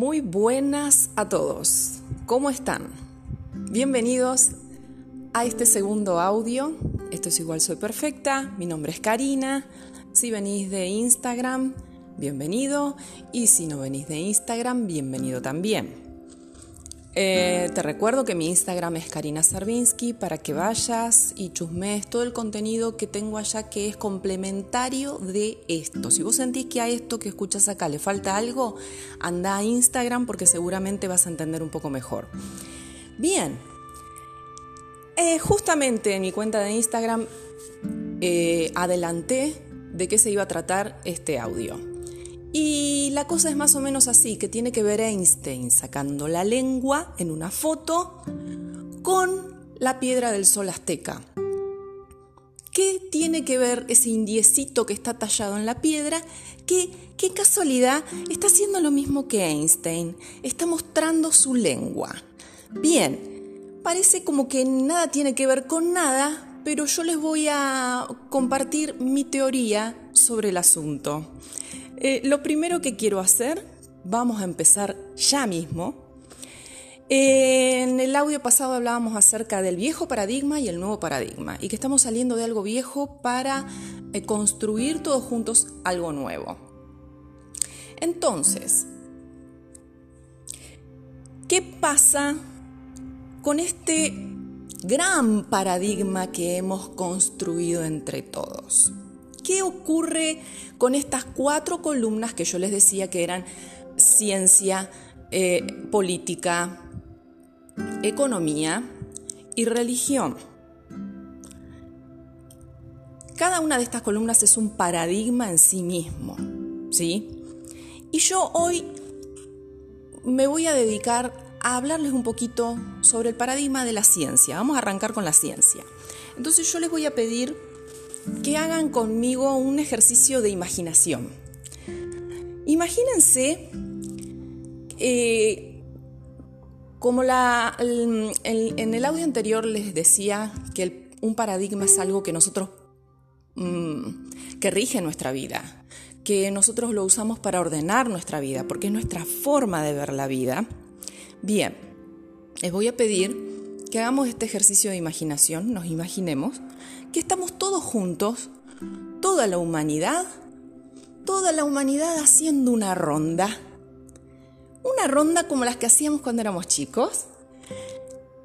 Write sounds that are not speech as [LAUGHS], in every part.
Muy buenas a todos. ¿Cómo están? Bienvenidos a este segundo audio. Esto es igual soy perfecta. Mi nombre es Karina. Si venís de Instagram, bienvenido. Y si no venís de Instagram, bienvenido también. Eh, te recuerdo que mi Instagram es Karina Sarvinsky para que vayas y chusmees todo el contenido que tengo allá que es complementario de esto. Si vos sentís que a esto que escuchas acá le falta algo, anda a Instagram porque seguramente vas a entender un poco mejor. Bien, eh, justamente en mi cuenta de Instagram eh, adelanté de qué se iba a tratar este audio. Y la cosa es más o menos así, que tiene que ver Einstein sacando la lengua en una foto con la piedra del sol azteca. ¿Qué tiene que ver ese indiecito que está tallado en la piedra? Que, qué casualidad, está haciendo lo mismo que Einstein, está mostrando su lengua. Bien, parece como que nada tiene que ver con nada, pero yo les voy a compartir mi teoría sobre el asunto. Eh, lo primero que quiero hacer, vamos a empezar ya mismo. en el audio pasado hablábamos acerca del viejo paradigma y el nuevo paradigma y que estamos saliendo de algo viejo para eh, construir todos juntos algo nuevo. Entonces, ¿qué pasa con este gran paradigma que hemos construido entre todos? ¿Qué ocurre con estas cuatro columnas que yo les decía que eran ciencia, eh, política, economía y religión? Cada una de estas columnas es un paradigma en sí mismo, ¿sí? Y yo hoy me voy a dedicar a hablarles un poquito sobre el paradigma de la ciencia. Vamos a arrancar con la ciencia. Entonces yo les voy a pedir que hagan conmigo un ejercicio de imaginación. Imagínense eh, como la, en el audio anterior les decía que un paradigma es algo que nosotros, mm, que rige nuestra vida, que nosotros lo usamos para ordenar nuestra vida, porque es nuestra forma de ver la vida. Bien, les voy a pedir que hagamos este ejercicio de imaginación, nos imaginemos que estamos todos juntos, toda la humanidad, toda la humanidad haciendo una ronda. Una ronda como las que hacíamos cuando éramos chicos.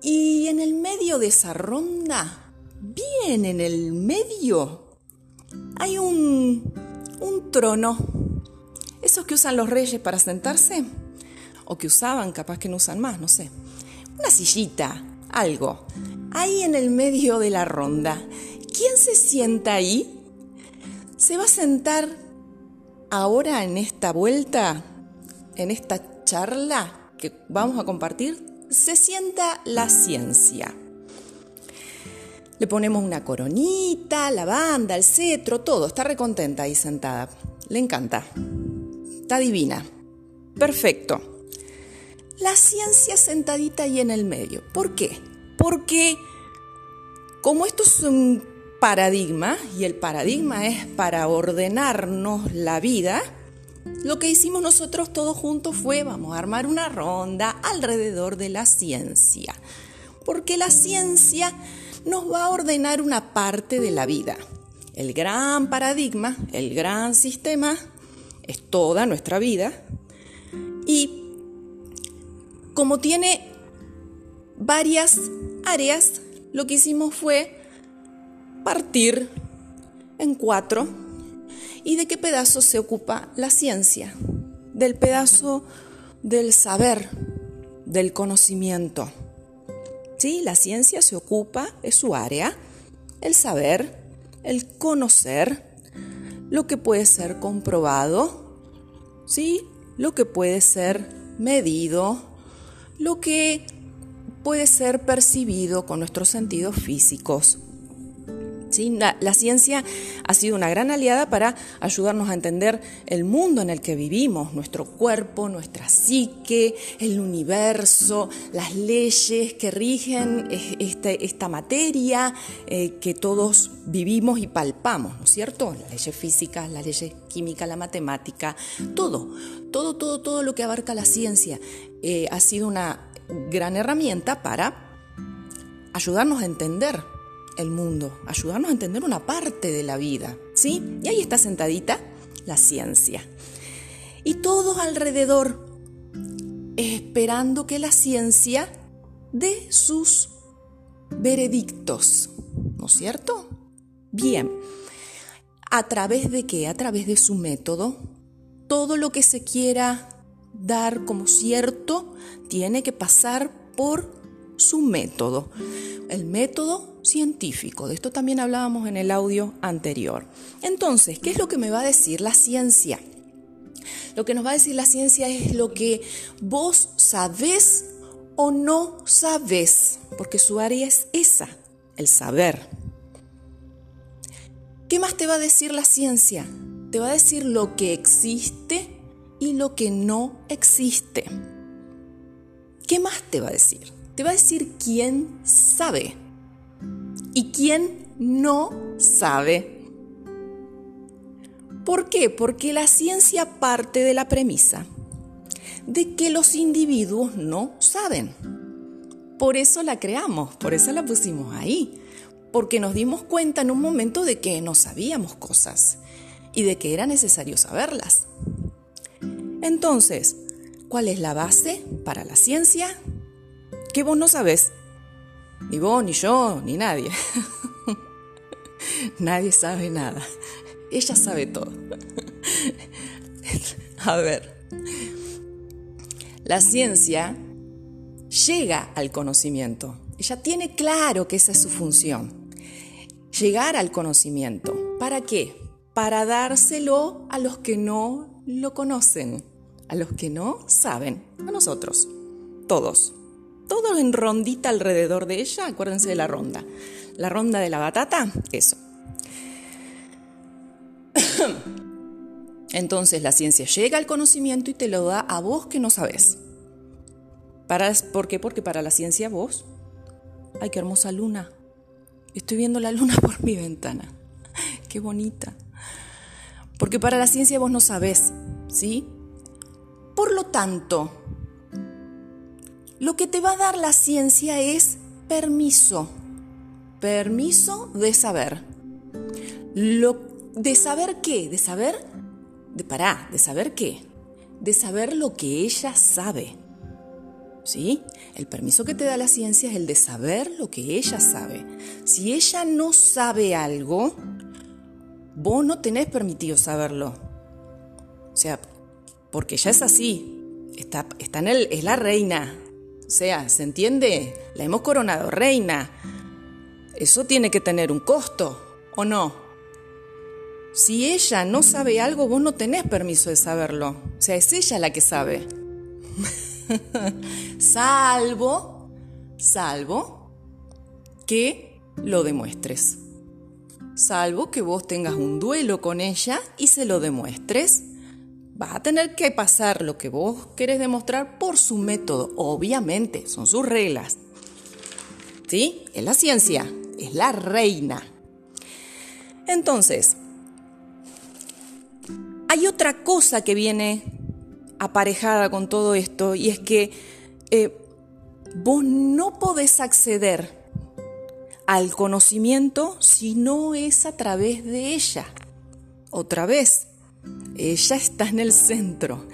Y en el medio de esa ronda, bien en el medio, hay un, un trono. Esos que usan los reyes para sentarse, o que usaban, capaz que no usan más, no sé. Una sillita, algo. Ahí en el medio de la ronda. ¿Quién se sienta ahí? ¿Se va a sentar ahora en esta vuelta, en esta charla que vamos a compartir? Se sienta la ciencia. Le ponemos una coronita, la banda, el cetro, todo. Está recontenta ahí sentada. Le encanta. Está divina. Perfecto la ciencia sentadita ahí en el medio. ¿Por qué? Porque como esto es un paradigma, y el paradigma es para ordenarnos la vida, lo que hicimos nosotros todos juntos fue, vamos a armar una ronda alrededor de la ciencia, porque la ciencia nos va a ordenar una parte de la vida. El gran paradigma, el gran sistema, es toda nuestra vida, y como tiene varias áreas, lo que hicimos fue partir en cuatro. ¿Y de qué pedazo se ocupa la ciencia? Del pedazo del saber, del conocimiento. ¿Sí? La ciencia se ocupa, es su área, el saber, el conocer, lo que puede ser comprobado, ¿sí? Lo que puede ser medido, lo que puede ser percibido con nuestros sentidos físicos. La, ciencia ha sido una gran aliada para ayudarnos a entender el mundo en el que vivimos, nuestro cuerpo, nuestra psique, el universo, las leyes que rigen este, esta materia eh, que todos vivimos y palpamos, ¿no es cierto? Las leyes físicas, las leyes químicas, la matemática, todo, todo, todo, todo lo que abarca la ciencia eh, ha sido una gran herramienta para ayudarnos a entender el mundo, ayudarnos a entender una parte de la vida, ¿sí? Y ahí está sentadita la ciencia. Y todos alrededor esperando que la ciencia dé sus veredictos, ¿no es cierto? Bien, ¿a través de qué? A través de su método. Todo lo que se quiera dar como cierto tiene que pasar por su método. El método científico. De esto también hablábamos en el audio anterior. Entonces, ¿qué es lo que me va a decir la ciencia? Lo que nos va a decir la ciencia es lo que vos sabés o no sabés, porque su área es esa, el saber. ¿Qué más te va a decir la ciencia? Te va a decir lo que existe y lo que no existe. ¿Qué más te va a decir? Te va a decir quién sabe y quién no sabe. ¿Por qué? Porque la ciencia parte de la premisa de que los individuos no saben. Por eso la creamos, por eso la pusimos ahí, porque nos dimos cuenta en un momento de que no sabíamos cosas y de que era necesario saberlas. Entonces, ¿cuál es la base para la ciencia? Que vos no sabés ni vos, ni yo, ni nadie. [LAUGHS] nadie sabe nada. Ella sabe todo. [LAUGHS] A ver, la ciencia llega al conocimiento. Ella tiene claro que esa es su función. Llegar al conocimiento. ¿Para qué? Para dárselo a los que no lo conocen, a los que no saben, a nosotros, todos todo en rondita alrededor de ella, acuérdense de la ronda. La ronda de la batata, eso. [COUGHS] Entonces la ciencia llega al conocimiento y te lo da a vos que no sabes. Para, ¿Por qué? Porque para la ciencia vos, ay, qué hermosa luna. Estoy viendo la luna [LAUGHS] por mi ventana. Qué bonita. Porque para la ciencia vos no sabés, ¿sí? Por lo tanto, lo que te va a dar la ciencia es permiso, permiso de saber. Lo, ¿De saber qué? ¿De saber? De pará, ¿de saber qué? De saber lo que ella sabe. ¿Sí? El permiso que te da la ciencia es el de saber lo que ella sabe. Si ella no sabe algo, vos no tenés permitido saberlo. O sea, porque ella es así. Está, está en el, es la reina, o sea, ¿se entiende? La hemos coronado reina. Eso tiene que tener un costo, ¿o no? Si ella no sabe algo, vos no tenés permiso de saberlo. O sea, es ella la que sabe. [LAUGHS] salvo, salvo que lo demuestres. Salvo que vos tengas un duelo con ella y se lo demuestres vas a tener que pasar lo que vos querés demostrar por su método. Obviamente, son sus reglas. ¿Sí? Es la ciencia, es la reina. Entonces, hay otra cosa que viene aparejada con todo esto y es que eh, vos no podés acceder al conocimiento si no es a través de ella. Otra vez, ella está en el centro.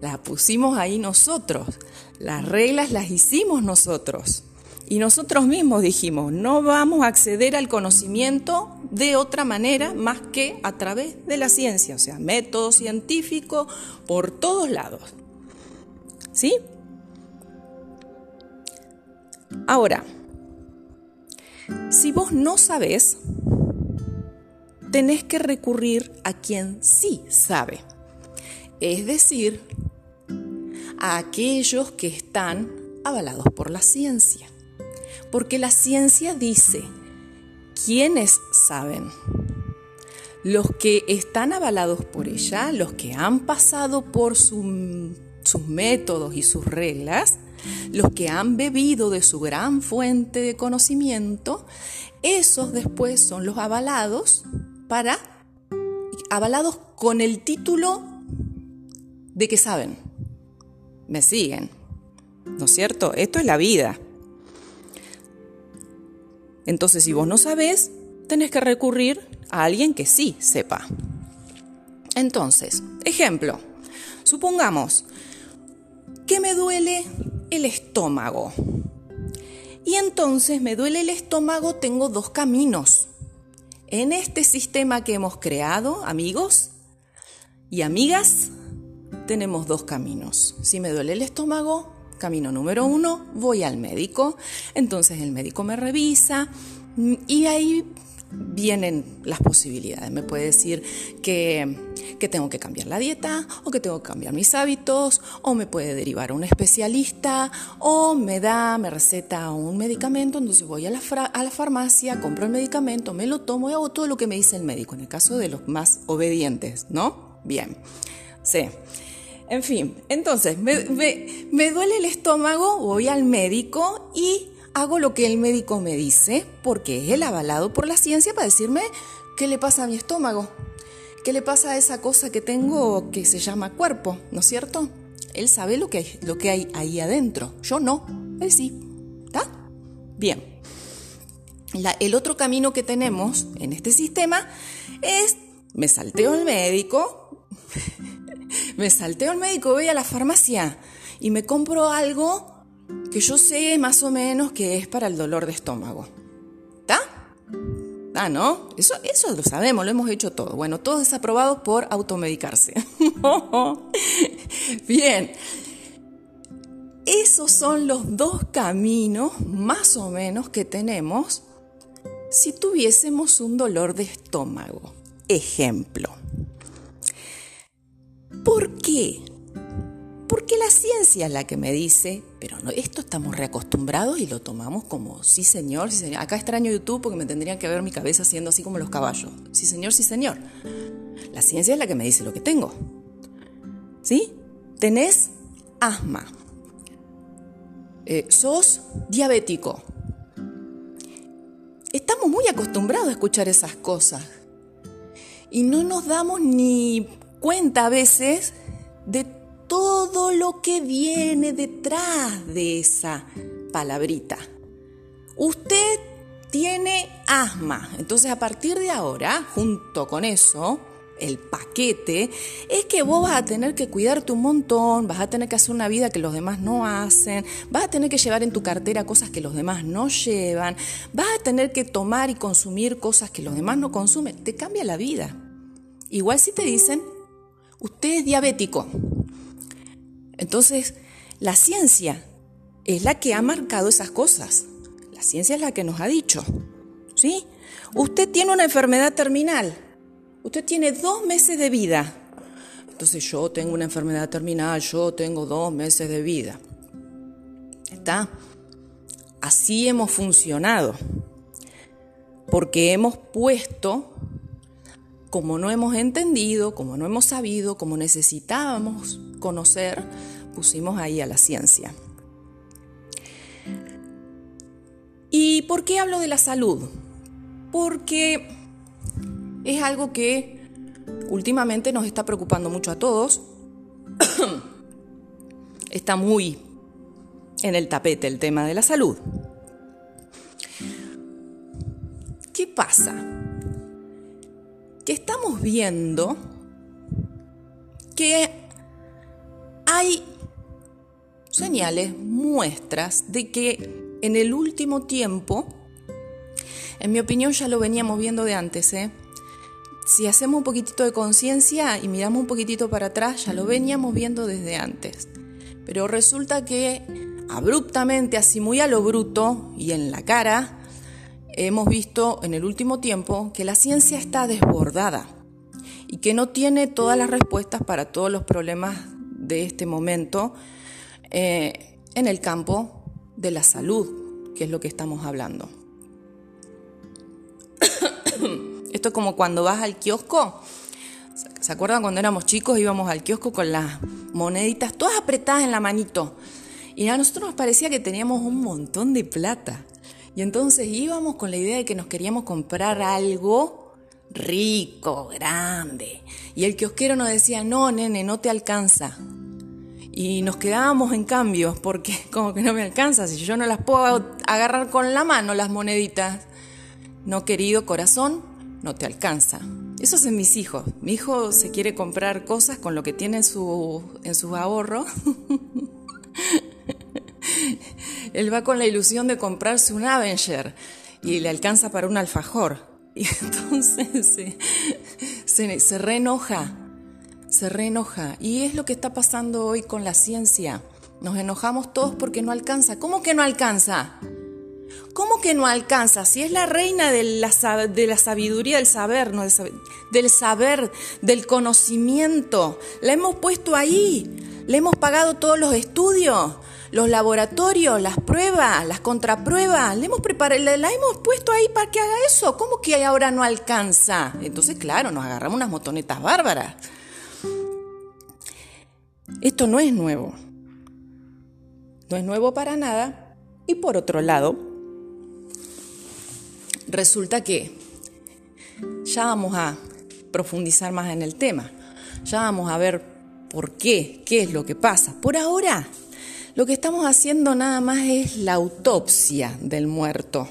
La pusimos ahí nosotros. Las reglas las hicimos nosotros. Y nosotros mismos dijimos, no vamos a acceder al conocimiento de otra manera más que a través de la ciencia, o sea, método científico por todos lados. ¿Sí? Ahora, si vos no sabés, tenés que recurrir a quien sí sabe, es decir, a aquellos que están avalados por la ciencia. Porque la ciencia dice ¿quiénes saben? Los que están avalados por ella, los que han pasado por sus métodos y sus reglas, los que han bebido de su gran fuente de conocimiento, esos después son los avalados para avalados con el título de que saben. ¿Me siguen? ¿No es cierto? Esto es la vida. Entonces, si vos no sabés, tenés que recurrir a alguien que sí sepa. Entonces, ejemplo, supongamos que me duele el estómago. Y entonces me duele el estómago, tengo dos caminos. En este sistema que hemos creado, amigos y amigas, tenemos dos caminos. Si me duele el estómago, camino número uno, voy al médico. Entonces el médico me revisa y ahí vienen las posibilidades. Me puede decir que, tengo que cambiar la dieta o que tengo que cambiar mis hábitos o me puede derivar a un especialista o me da, me receta un medicamento, entonces voy a la, a la farmacia, compro el medicamento, me lo tomo y hago todo lo que me dice el médico, en el caso de los más obedientes, ¿no? Bien, sí. En fin, entonces me, me duele el estómago, voy al médico y hago lo que el médico me dice porque es el avalado por la ciencia para decirme qué le pasa a mi estómago, qué le pasa a esa cosa que tengo que se llama cuerpo, ¿no es cierto? Él sabe lo que hay, lo que hay ahí adentro, yo no, él sí. ¿Está? Bien. el otro camino que tenemos en este sistema es, me salteo al médico, [LAUGHS] me salteo al médico, voy a la farmacia y me compro algo que yo sé más o menos que es para el dolor de estómago. ¿Está? Ah, ¿no? Eso, eso lo sabemos, lo hemos hecho todo. Bueno, todo desaprobado por automedicarse. [LAUGHS] Bien. Esos son los dos caminos, más o menos, que tenemos si tuviésemos un dolor de estómago. Ejemplo. ¿Por qué? Porque la ciencia es la que me dice, pero no, esto estamos reacostumbrados y lo tomamos como sí señor, sí señor. Acá extraño YouTube porque me tendrían que ver mi cabeza haciendo así como los caballos. Sí señor, sí señor. La ciencia es la que me dice lo que tengo. ¿Sí? Tenés asma. Eh, sos diabético. Estamos muy acostumbrados a escuchar esas cosas. Y no nos damos ni cuenta a veces de todo lo que viene detrás de esa palabrita. Usted tiene asma, entonces a partir de ahora, junto con eso, el paquete, es que vos vas a tener que cuidarte un montón, vas a tener que hacer una vida que los demás no hacen, vas a tener que llevar en tu cartera cosas que los demás no llevan, vas a tener que tomar y consumir cosas que los demás no consumen. Te cambia la vida. Igual si te dicen, usted es diabético, entonces, la ciencia es la que ha marcado esas cosas. La ciencia es la que nos ha dicho. ¿Sí? Usted tiene una enfermedad terminal. Usted tiene dos meses de vida. Entonces yo tengo una enfermedad terminal, yo tengo dos meses de vida. ¿Está? Así hemos funcionado. Porque hemos puesto, como no hemos entendido, como no hemos sabido, como necesitábamos conocer, pusimos ahí a la ciencia. ¿Y por qué hablo de la salud? Porque es algo que últimamente nos está preocupando mucho a todos. [COUGHS] está muy en el tapete el tema de la salud. ¿Qué pasa? Que estamos viendo que hay señales, muestras de que en el último tiempo, en mi opinión ya lo veníamos viendo de antes, ¿eh? si hacemos un poquitito de conciencia y miramos un poquitito para atrás, ya lo veníamos viendo desde antes. Pero resulta que abruptamente, así muy a lo bruto y en la cara, hemos visto en el último tiempo que la ciencia está desbordada y que no tiene todas las respuestas para todos los problemas de este momento eh, en el campo de la salud, que es lo que estamos hablando. [COUGHS] Esto es como cuando vas al kiosco. ¿Se acuerdan cuando éramos chicos íbamos al kiosco con las moneditas todas apretadas en la manito? Y a nosotros nos parecía que teníamos un montón de plata. Y entonces íbamos con la idea de que nos queríamos comprar algo rico, grande. Y el kiosquero nos decía, no, nene, no te alcanza. Y nos quedábamos en cambio, porque [LAUGHS] como que no me alcanza, si yo no las puedo agarrar con la mano las moneditas. No, querido corazón, no te alcanza. Eso es en mis hijos. Mi hijo se quiere comprar cosas con lo que tiene en su, en su ahorro. [LAUGHS] Él va con la ilusión de comprarse un Avenger y le alcanza para un alfajor. [LAUGHS] Y entonces se, reenoja se reenoja. Y es lo que está pasando hoy con la ciencia. Nos enojamos todos porque no alcanza. ¿Cómo que no alcanza? ¿Cómo que no alcanza? Si es la reina de la, sabiduría, del saber, no del saber, del conocimiento. La hemos puesto ahí. Le hemos pagado todos los estudios, los laboratorios, las pruebas, las contrapruebas. Le hemos preparado, la, hemos puesto ahí para que haga eso. ¿Cómo que ahora no alcanza? Entonces, claro, nos agarramos unas motonetas bárbaras. Esto no es nuevo. No es nuevo para nada. Y por otro lado, resulta que ya vamos a profundizar más en el tema. Ya vamos a ver por qué, qué es lo que pasa. Por ahora, lo que estamos haciendo nada más es la autopsia del muerto.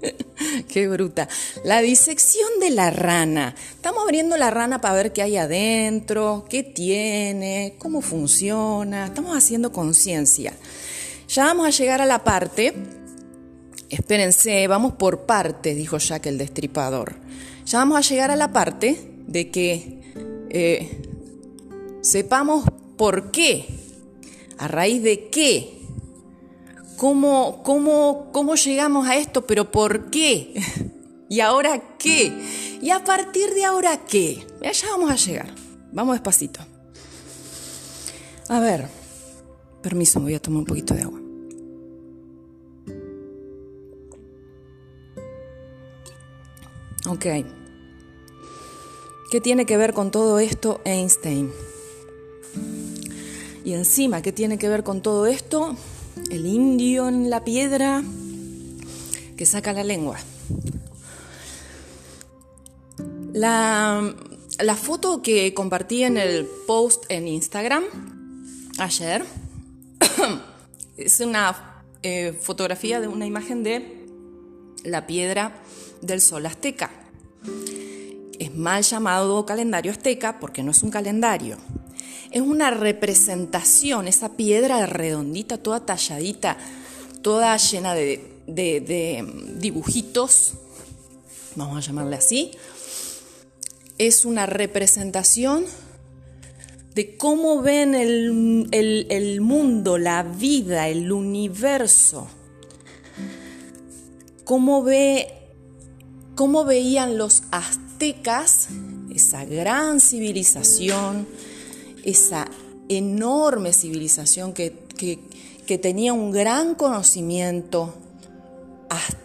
[LAUGHS] Qué bruta. La disección de la rana. Estamos abriendo la rana para ver qué hay adentro, qué tiene, cómo funciona. Estamos haciendo conciencia. Ya vamos a llegar a la parte. Espérense, vamos por partes, dijo Jack el destripador. Ya vamos a llegar a la parte de que eh, sepamos por qué, a raíz de qué ¿Cómo, cómo, cómo llegamos a esto? ¿Pero por qué? [LAUGHS] ¿Y ahora qué? ¿Y a partir de ahora qué? Ya vamos a llegar. Vamos despacito. A ver, permiso, voy a tomar un poquito de agua. Ok. ¿Qué tiene que ver con todo esto Einstein? Y encima, ¿qué tiene que ver con todo esto? el indio en la piedra que saca la lengua. La, foto que compartí en el post en Instagram ayer [COUGHS] es una eh, fotografía de una imagen de la piedra del sol azteca. Es mal llamado calendario azteca porque no es un calendario, es una representación, esa piedra redondita, toda talladita, toda llena de, dibujitos, vamos a llamarle así, es una representación de cómo ven el, el, mundo, la vida, el universo, cómo, ve, cómo veían los aztecas esa gran civilización, esa enorme civilización que, tenía un gran conocimiento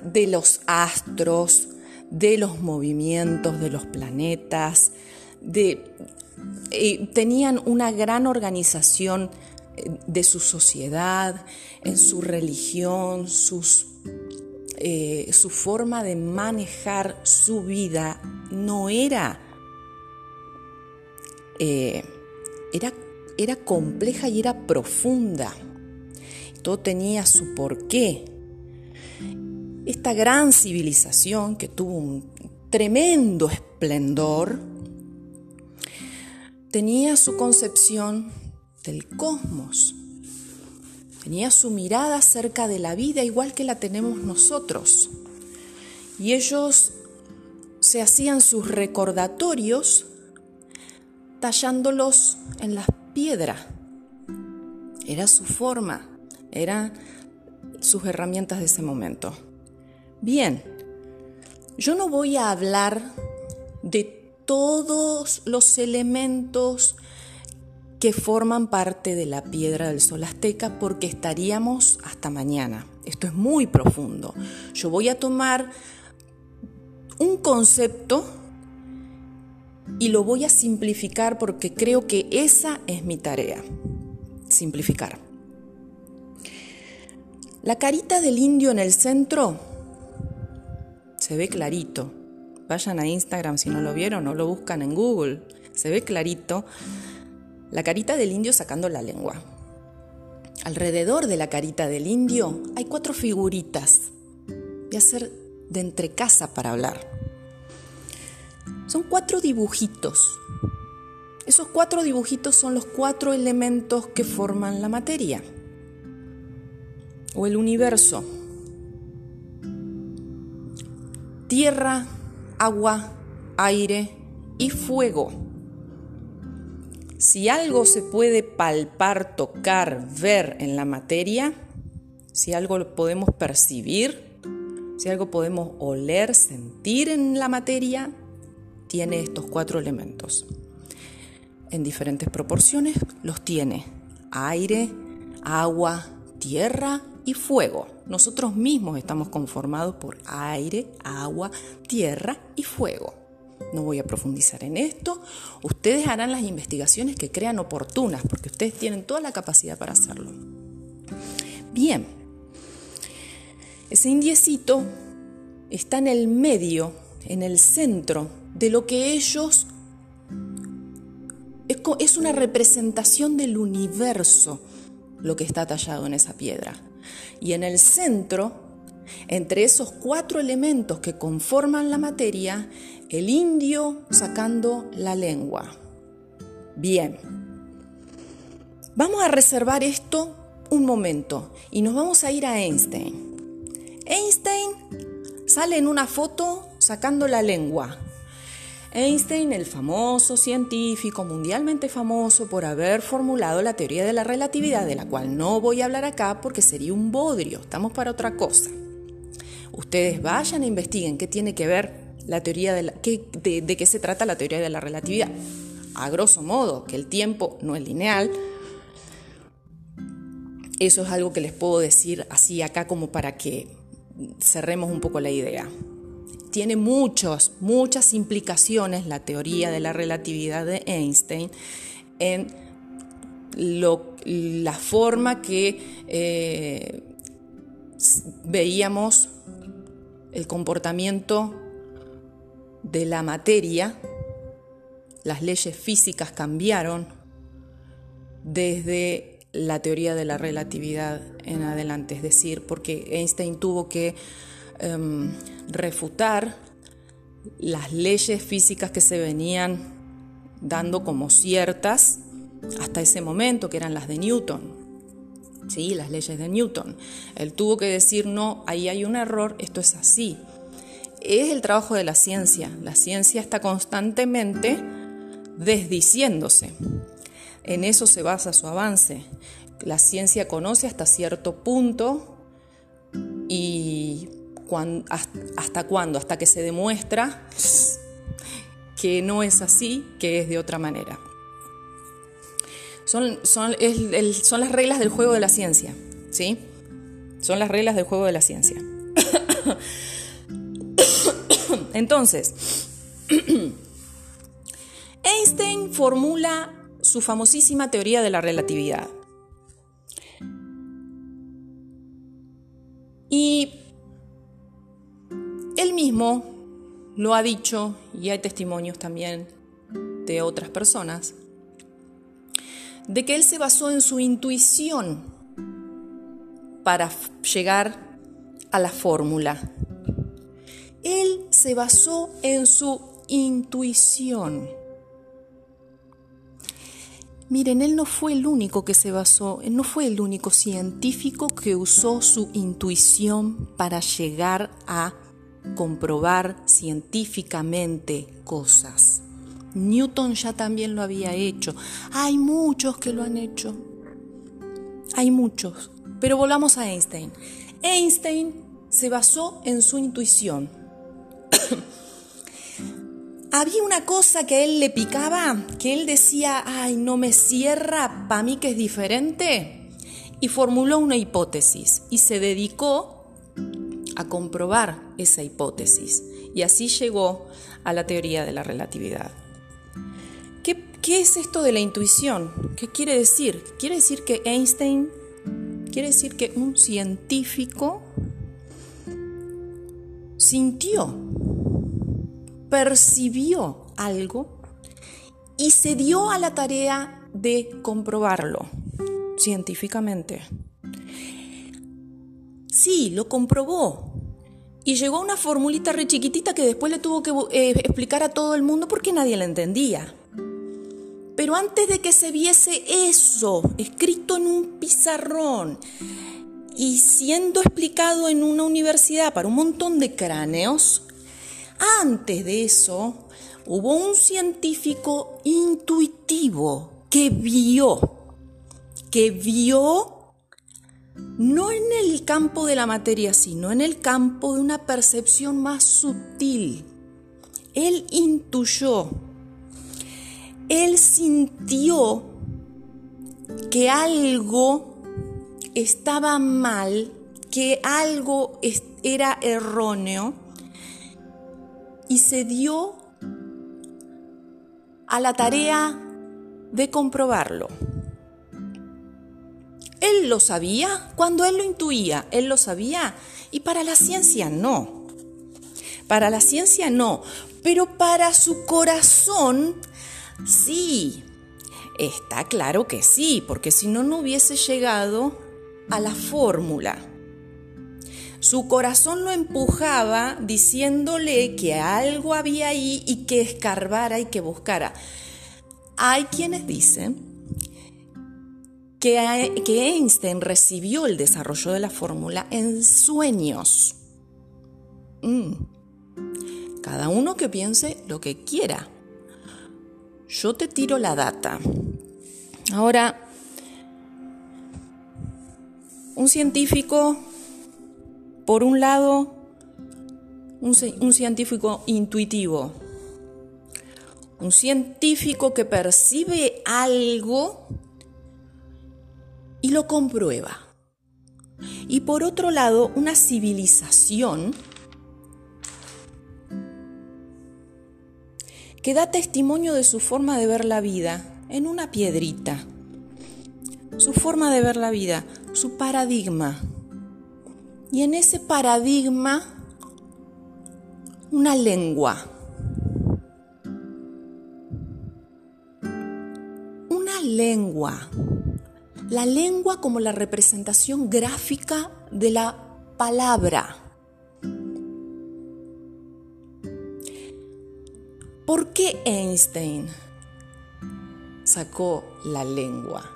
de los astros, de los movimientos de los planetas, de, eh, tenían una gran organización eh, de su sociedad, en su religión, sus, eh, su forma de manejar su vida no era era, compleja y era profunda. Todo tenía su porqué. Esta gran civilización que tuvo un tremendo esplendor, tenía su concepción del cosmos, tenía su mirada acerca de la vida igual que la tenemos nosotros. Y ellos se hacían sus recordatorios tallándolos en la piedra. Era su forma, eran sus herramientas de ese momento. Bien, yo no voy a hablar de todos los elementos que forman parte de la piedra del sol azteca porque estaríamos hasta mañana. Esto es muy profundo. Yo voy a tomar un concepto y lo voy a simplificar porque creo que esa es mi tarea, simplificar. La carita del indio en el centro se ve clarito. Vayan a Instagram si no lo vieron o lo buscan en Google. Se ve clarito la carita del indio sacando la lengua. Alrededor de la carita del indio hay cuatro figuritas. Voy a hacer de entrecasa para hablar. Son cuatro dibujitos. Esos cuatro dibujitos son los cuatro elementos que forman la materia o el universo. Tierra, agua, aire y fuego. Si algo se puede palpar, tocar, ver en la materia, si algo lo podemos percibir, si algo podemos oler, sentir en la materia, tiene estos cuatro elementos. En diferentes proporciones los tiene aire, agua, tierra y fuego. Nosotros mismos estamos conformados por aire, agua, tierra y fuego. No voy a profundizar en esto. Ustedes harán las investigaciones que crean oportunas, porque ustedes tienen toda la capacidad para hacerlo. Bien, ese indiecito está en el medio, en el centro de lo que ellos... Es una representación del universo lo que está tallado en esa piedra. Y en el centro, entre esos cuatro elementos que conforman la materia, el indio sacando la lengua. Bien, vamos a reservar esto un momento y nos vamos a ir a Einstein. Einstein sale en una foto sacando la lengua. Einstein, el famoso científico mundialmente famoso por haber formulado la teoría de la relatividad, de la cual no voy a hablar acá porque sería un bodrio, estamos para otra cosa. Ustedes vayan e investiguen qué tiene que ver la teoría de, de qué se trata la teoría de la relatividad. A grosso modo, que el tiempo no es lineal. Eso es algo que les puedo decir así acá como para que cerremos un poco la idea tiene muchos, muchas implicaciones la teoría de la relatividad de Einstein en la forma que eh, veíamos el comportamiento de la materia, las leyes físicas cambiaron desde la teoría de la relatividad en adelante, es decir, porque Einstein tuvo que Em, refutar las leyes físicas que se venían dando como ciertas hasta ese momento, que eran las de Newton. Sí, las leyes de Newton. Él tuvo que decir, no, ahí hay un error, esto es así. Es el trabajo de la ciencia. La ciencia está constantemente desdiciéndose. En eso se basa su avance. La ciencia conoce hasta cierto punto y ¿Hasta cuándo? Hasta que se demuestra que no es así, que es de otra manera. Son, son, son las reglas del juego de la ciencia, ¿sí? Son las reglas del juego de la ciencia. [COUGHS] Entonces, [COUGHS] Einstein formula su famosísima teoría de la relatividad. Y él mismo lo ha dicho y hay testimonios también de otras personas, de que él se basó en su intuición para llegar a la fórmula. Él se basó en su intuición. Miren, él no fue el único que se basó, él no fue el único científico que usó su intuición para llegar a comprobar científicamente cosas. Newton ya también lo había hecho. Hay muchos que lo han hecho. Hay muchos. Pero volvamos a Einstein. Einstein se basó en su intuición. [COUGHS] Había una cosa que a él le picaba, que él decía, ay, no me cierra, para mí que es diferente. Y formuló una hipótesis y se dedicó a comprobar esa hipótesis y así llegó a la teoría de la relatividad. ¿Qué, ¿Qué, es esto de la intuición? ¿Qué quiere decir? Quiere decir que Einstein, quiere decir que un científico sintió, percibió algo y se dio a la tarea de comprobarlo científicamente. Sí, lo comprobó. Y llegó a una formulita re chiquitita que después le tuvo que eh, explicar a todo el mundo porque nadie la entendía. Pero antes de que se viese eso escrito en un pizarrón y siendo explicado en una universidad para un montón de cráneos, antes de eso hubo un científico intuitivo que vio, que vio no en el campo de la materia, sino en el campo de una percepción más sutil. Él intuyó, él sintió que algo estaba mal, que algo era erróneo y se dio a la tarea de comprobarlo. Él lo sabía cuando él lo intuía, él lo sabía y para la ciencia no. Para la ciencia no, pero para su corazón sí. Está claro que sí, porque si no, no hubiese llegado a la fórmula. Su corazón lo empujaba diciéndole que algo había ahí y que escarbara y que buscara. Hay quienes dicen que, Einstein recibió el desarrollo de la fórmula en sueños. Mm. Cada uno que piense lo que quiera. Yo te tiro la data. Ahora, un científico, por un lado, un científico intuitivo, un científico que percibe algo y lo comprueba. Y por otro lado, una civilización que da testimonio de su forma de ver la vida en una piedrita. Su forma de ver la vida, su paradigma. Y en ese paradigma, una lengua. Una lengua la lengua como la representación gráfica de la palabra. ¿Por qué Einstein sacó la lengua?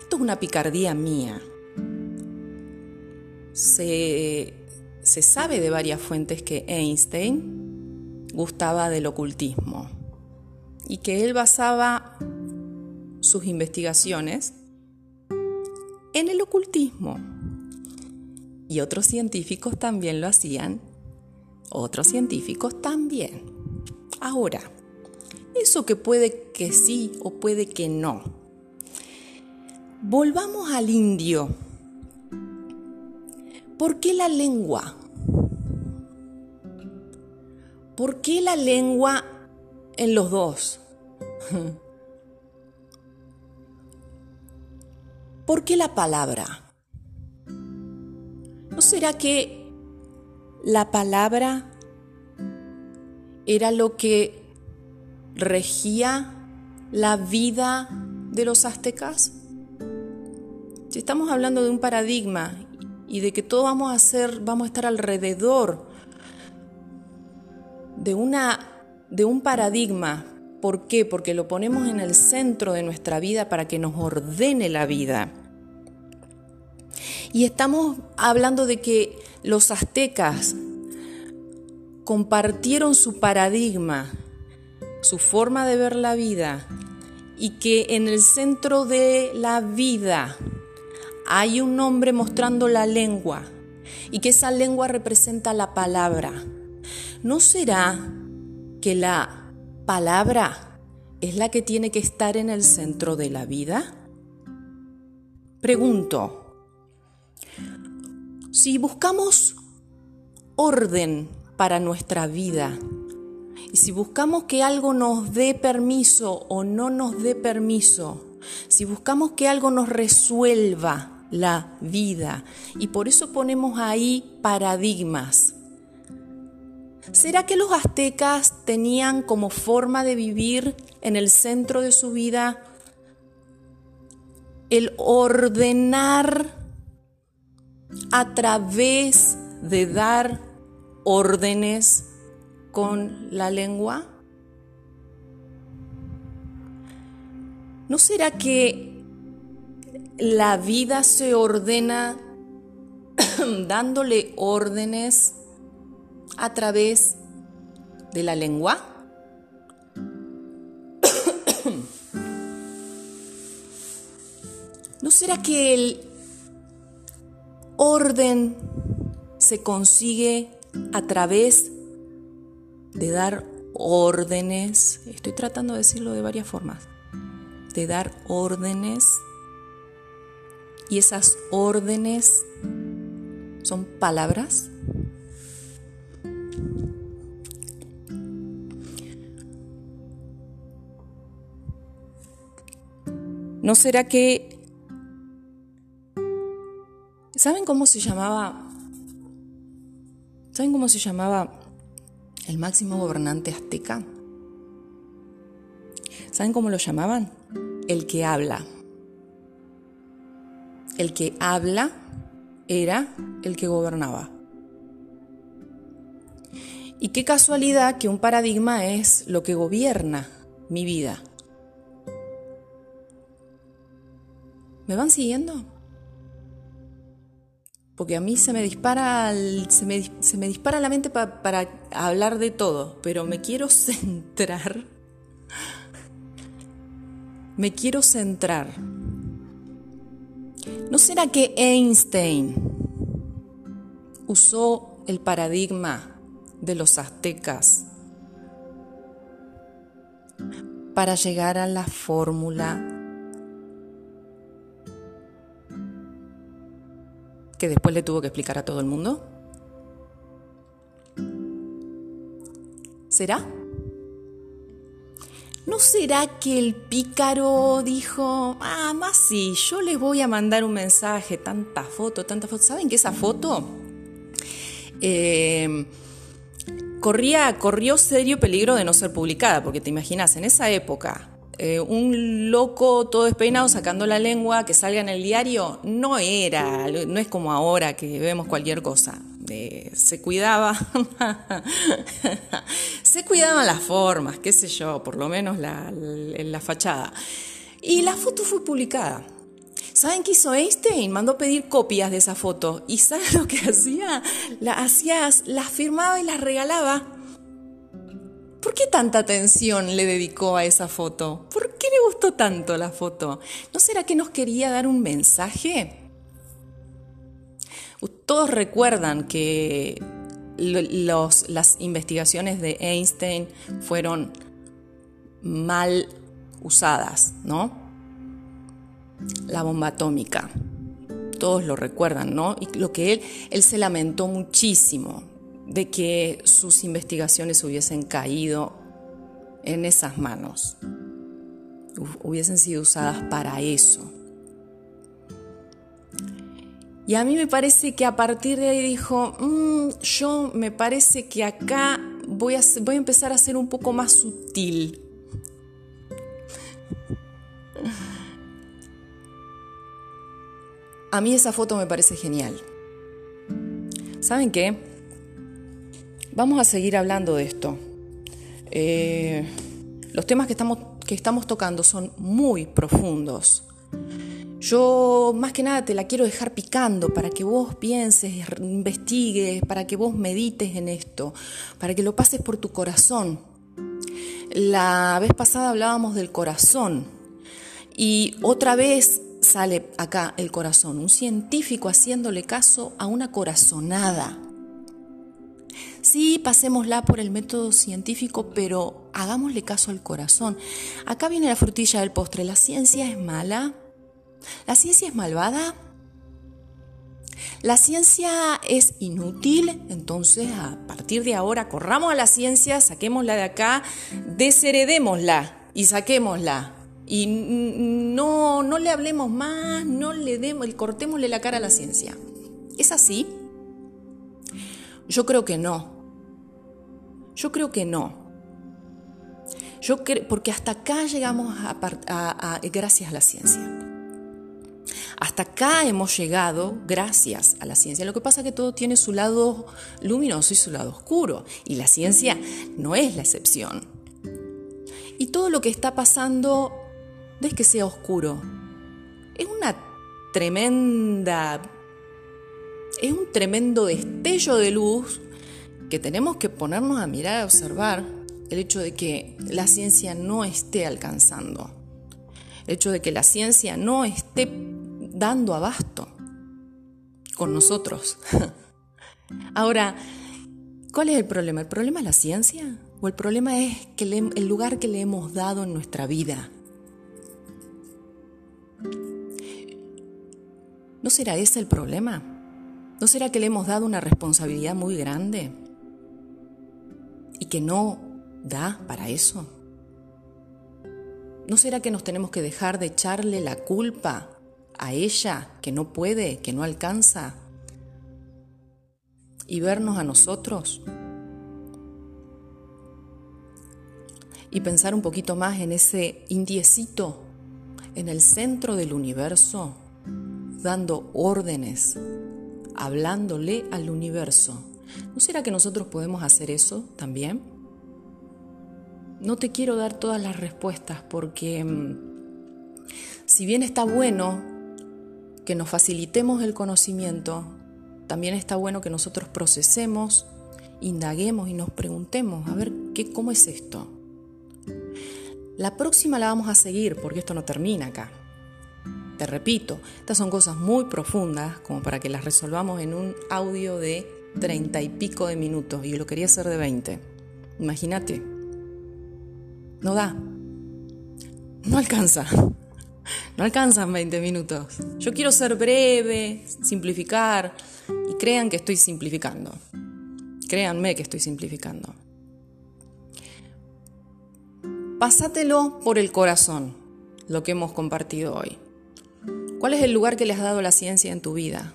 Esto es una picardía mía. Se, se sabe de varias fuentes que Einstein gustaba del ocultismo y que él basaba sus investigaciones en el ocultismo. Y otros científicos también lo hacían. Otros científicos también. Ahora, eso que puede que sí o puede que no. Volvamos al indio. ¿Por qué la lengua? ¿Por qué la lengua en los dos? [LAUGHS] ¿Por qué la palabra? ¿No será que la palabra era lo que regía la vida de los aztecas? Si estamos hablando de un paradigma y de que todo vamos a hacer, vamos a estar alrededor de una de un paradigma ¿Por qué? Porque lo ponemos en el centro de nuestra vida para que nos ordene la vida. Y estamos hablando de que los aztecas compartieron su paradigma, su forma de ver la vida, y que en el centro de la vida hay un hombre mostrando la lengua, y que esa lengua representa la palabra. ¿No será que la palabra es la que tiene que estar en el centro de la vida? Pregunto, si buscamos orden para nuestra vida. Y si buscamos que algo nos dé permiso o no nos dé permiso, si buscamos que algo nos resuelva la vida, y por eso ponemos ahí paradigmas. ¿Será que los aztecas tenían como forma de vivir en el centro de su vida el ordenar a través de dar órdenes con la lengua? ¿No será que la vida se ordena [COUGHS] dándole órdenes a través de la lengua? [COUGHS] ¿No será que el orden se consigue a través de dar órdenes? Estoy tratando de decirlo de varias formas. De dar órdenes. Y esas órdenes son palabras. ¿No será que ¿Saben cómo se llamaba? ¿Saben cómo se llamaba el máximo gobernante azteca? ¿Saben cómo lo llamaban? El que habla. El que habla era el que gobernaba. Y qué casualidad que un paradigma es lo que gobierna mi vida. ¿Me van siguiendo? porque a mí se me dispara, se, me, dispara la mente para hablar de todo, pero me quiero [LAUGHS] centrar. Me quiero centrar. ¿No será que Einstein usó el paradigma de los aztecas para llegar a la fórmula que después le tuvo que explicar a todo el mundo? ¿Será? ¿No será que el pícaro dijo, ah, más sí, yo les voy a mandar un mensaje, tanta foto, tanta foto? ¿Saben que esa foto eh, corría, corrió serio peligro de no ser publicada? Porque te imaginas, en esa época, eh, un loco todo despeinado sacando la lengua que salga en el diario, no era, no es como ahora que vemos cualquier cosa. Eh, se cuidaba, [LAUGHS] se cuidaban las formas, qué sé yo, por lo menos la, la fachada. Y la foto fue publicada. ¿Saben qué hizo Einstein? Mandó pedir copias de esa foto. ¿Y saben lo que [LAUGHS] hacía? La hacía, las firmaba y las regalaba ¿Por qué tanta atención le dedicó a esa foto? ¿Por qué le gustó tanto la foto? ¿No será que nos quería dar un mensaje? Todos recuerdan que las investigaciones de Einstein fueron mal usadas, ¿no? La bomba atómica. Todos lo recuerdan, ¿no? Y lo que él, él se lamentó muchísimo de que sus investigaciones hubiesen caído en esas manos, hubiesen sido usadas para eso. Y a mí me parece que a partir de ahí dijo, mm, yo me parece que acá voy a, voy a empezar a ser un poco más sutil. A mí esa foto me parece genial. ¿Saben qué? Vamos a seguir hablando de esto. Eh, los temas que estamos, que estamos tocando son muy profundos. Yo más que nada te la quiero dejar picando para que vos pienses, investigues, para que vos medites en esto, para que lo pases por tu corazón. La vez pasada hablábamos del corazón y otra vez sale acá el corazón, un científico haciéndole caso a una corazonada. Sí, pasémosla por el método científico, pero hagámosle caso al corazón. Acá viene la frutilla del postre. ¿La ciencia es mala? ¿La ciencia es malvada? La ciencia es inútil, entonces a partir de ahora corramos a la ciencia, saquémosla de acá, desheredémosla y saquémosla. Y no, no le hablemos más, no le demos, cortémosle la cara a la ciencia. ¿Es así? Yo creo que no. Yo creo que no. Yo creo, porque hasta acá llegamos a, gracias a la ciencia. Hasta acá hemos llegado gracias a la ciencia. Lo que pasa es que todo tiene su lado luminoso y su lado oscuro. Y la ciencia no es la excepción. Y todo lo que está pasando no es que sea oscuro. Es una tremenda... Es un tremendo destello de luz que tenemos que ponernos a mirar, a observar el hecho de que la ciencia no esté alcanzando. El hecho de que la ciencia no esté dando abasto con nosotros. [LAUGHS] Ahora, ¿cuál es el problema? ¿El problema es la ciencia? ¿O el problema es que el lugar que le hemos dado en nuestra vida? ¿No será ese el problema? ¿No será que le hemos dado una responsabilidad muy grande y que no da para eso? ¿No será que nos tenemos que dejar de echarle la culpa a ella que no puede, que no alcanza, y vernos a nosotros. Y pensar un poquito más en ese indiecito en el centro del universo, dando órdenes, hablándole al universo. ¿No será que nosotros podemos hacer eso también? No te quiero dar todas las respuestas porque mm, si bien está bueno que nos facilitemos el conocimiento, también está bueno que nosotros procesemos, indaguemos y nos preguntemos, a ver, ¿qué, ¿cómo es esto? La próxima la vamos a seguir porque esto no termina acá. Te repito, estas son cosas muy profundas como para que las resolvamos en un audio de treinta y pico de minutos y yo lo quería hacer de 20. Imagínate. No da. No alcanza. No alcanzan 20 minutos. Yo quiero ser breve, simplificar y crean que estoy simplificando. Créanme que estoy simplificando. Pásatelo por el corazón, lo que hemos compartido hoy. ¿Cuál es el lugar que le has dado la ciencia en tu vida?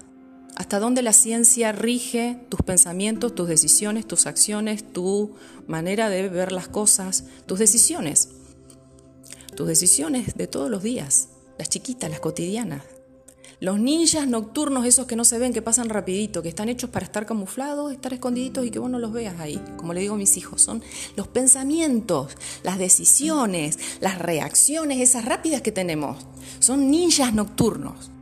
¿Hasta dónde la ciencia rige tus pensamientos, tus decisiones, tus acciones, tu manera de ver las cosas, tus decisiones? Tus decisiones de todos los días las chiquitas, las cotidianas. Los ninjas nocturnos, esos que no se ven, que pasan rapidito, que están hechos para estar camuflados, estar escondiditos y que vos no los veas ahí, como le digo a mis hijos, son los pensamientos, las decisiones, las reacciones, esas rápidas que tenemos. Son ninjas nocturnos.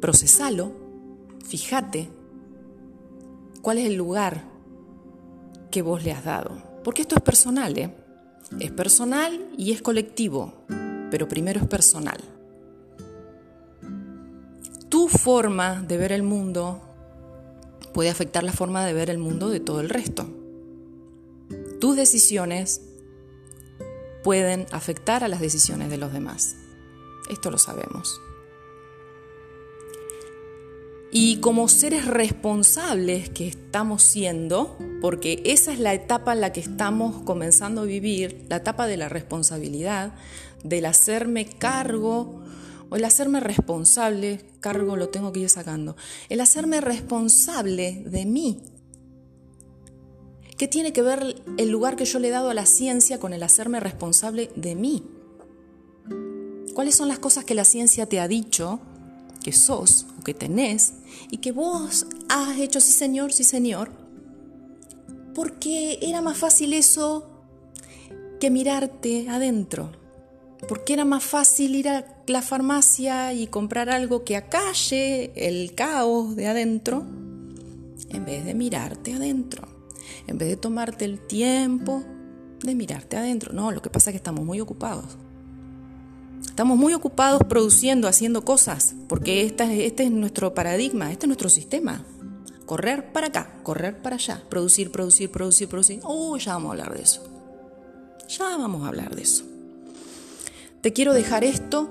Procesalo, fíjate cuál es el lugar que vos le has dado. Porque esto es personal, ¿eh? Es personal y es colectivo, pero primero es personal. Tu forma de ver el mundo puede afectar la forma de ver el mundo de todo el resto. Tus decisiones pueden afectar a las decisiones de los demás. Esto lo sabemos. Y como seres responsables que estamos siendo, porque esa es la etapa en la que estamos comenzando a vivir, la etapa de la responsabilidad, del hacerme cargo o el hacerme responsable, cargo lo tengo que ir sacando, el hacerme responsable de mí. ¿Qué tiene que ver el lugar que yo le he dado a la ciencia con el hacerme responsable de mí? ¿Cuáles son las cosas que la ciencia te ha dicho que sos o que tenés y que vos has hecho sí señor, sí señor, porque era más fácil eso que mirarte adentro, porque era más fácil ir a la farmacia y comprar algo que acalle el caos de adentro, en vez de mirarte adentro, en vez de tomarte el tiempo de mirarte adentro. No, lo que pasa es que estamos muy ocupados. Estamos muy ocupados produciendo, haciendo cosas, porque este es nuestro paradigma, este es nuestro sistema. Correr para acá, correr para allá, producir, producir, producir, producir. Oh, ya vamos a hablar de eso. Ya vamos a hablar de eso. Te quiero dejar esto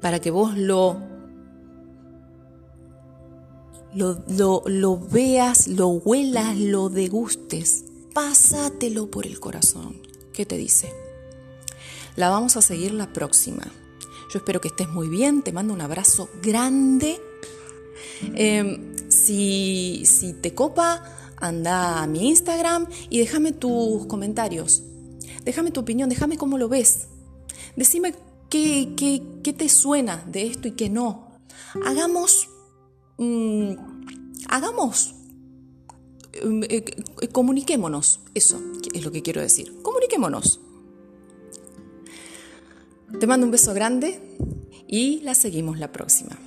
para que vos lo, lo, lo veas, lo huelas, lo degustes. Pásatelo por el corazón. ¿Qué te dice? La vamos a seguir la próxima. Yo espero que estés muy bien, te mando un abrazo grande. Em, si, si te copa, anda a mi Instagram y déjame tus comentarios. Déjame tu opinión, déjame cómo lo ves. Decime qué, qué, te suena de esto y qué no. Hagamos, mm, hagamos, mm, eh, comuniquémonos. Eso es lo que quiero decir. Comuniquémonos. Te mando un beso grande y la seguimos la próxima.